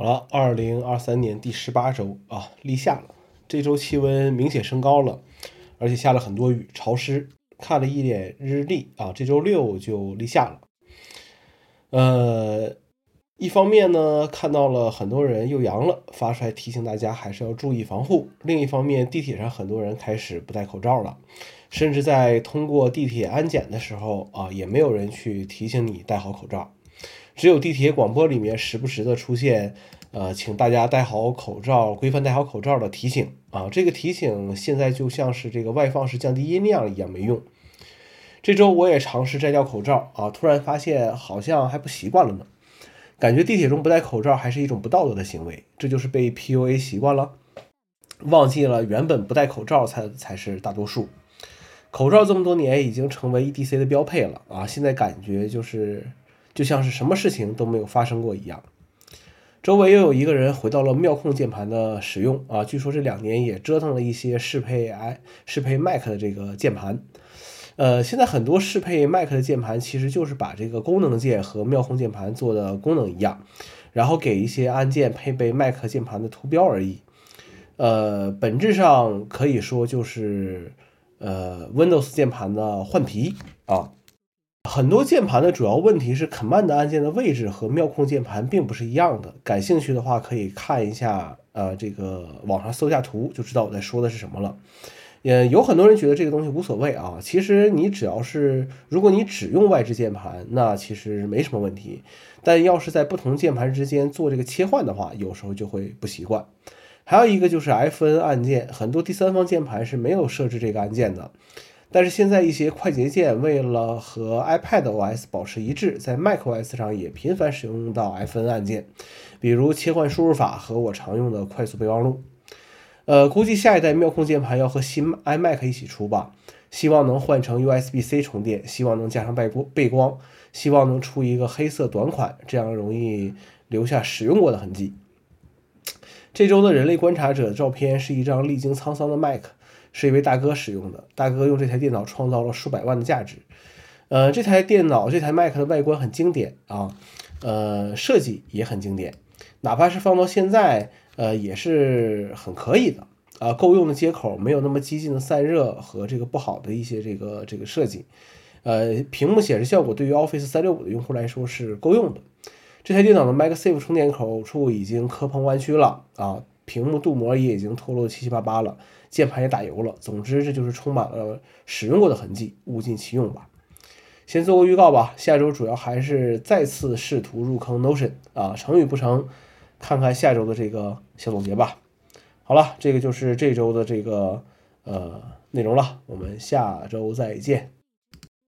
好了，二零二三年第十八周啊，立夏了。这周气温明显升高了，而且下了很多雨，潮湿。看了一眼日历啊，这周六就立夏了。呃，一方面呢，看到了很多人又阳了，发出来提醒大家还是要注意防护。另一方面，地铁上很多人开始不戴口罩了，甚至在通过地铁安检的时候啊，也没有人去提醒你戴好口罩。只有地铁广播里面时不时的出现，呃，请大家戴好口罩，规范戴好口罩的提醒啊。这个提醒现在就像是这个外放式降低音量一样没用。这周我也尝试摘掉口罩啊，突然发现好像还不习惯了呢。感觉地铁中不戴口罩还是一种不道德的行为，这就是被 PUA 习惯了，忘记了原本不戴口罩才才是大多数。口罩这么多年已经成为 EDC 的标配了啊，现在感觉就是。就像是什么事情都没有发生过一样。周围又有一个人回到了妙控键盘的使用啊，据说这两年也折腾了一些适配 i 适配 Mac 的这个键盘。呃，现在很多适配 Mac 的键盘其实就是把这个功能键和妙控键盘做的功能一样，然后给一些按键配备 Mac 键盘的图标而已。呃，本质上可以说就是呃 Windows 键盘的换皮啊。很多键盘的主要问题是，Command 按键的位置和妙控键盘并不是一样的。感兴趣的话，可以看一下，呃，这个网上搜下图，就知道我在说的是什么了。也有很多人觉得这个东西无所谓啊，其实你只要是，如果你只用外置键盘，那其实没什么问题。但要是在不同键盘之间做这个切换的话，有时候就会不习惯。还有一个就是 Fn 按键，很多第三方键盘是没有设置这个按键的。但是现在一些快捷键为了和 iPad OS 保持一致，在 macOS 上也频繁使用到 Fn 按键，比如切换输入法和我常用的快速备忘录。呃，估计下一代妙控键盘要和新 iMac 一起出吧，希望能换成 USB-C 充电，希望能加上背光背光，希望能出一个黑色短款，这样容易留下使用过的痕迹。这周的人类观察者照片是一张历经沧桑的 Mac。是一位大哥使用的，大哥用这台电脑创造了数百万的价值。呃，这台电脑这台 Mac 的外观很经典啊，呃，设计也很经典，哪怕是放到现在，呃，也是很可以的啊，够用的接口，没有那么激进的散热和这个不好的一些这个这个设计。呃，屏幕显示效果对于 Office 三六五的用户来说是够用的。这台电脑的 MagSafe 充电口处已经磕碰弯曲了啊。屏幕镀膜也已经脱落七七八八了，键盘也打油了。总之，这就是充满了使用过的痕迹，物尽其用吧。先做个预告吧，下周主要还是再次试图入坑 Notion 啊，成与不成，看看下周的这个小总结吧。好了，这个就是这周的这个呃内容了，我们下周再见。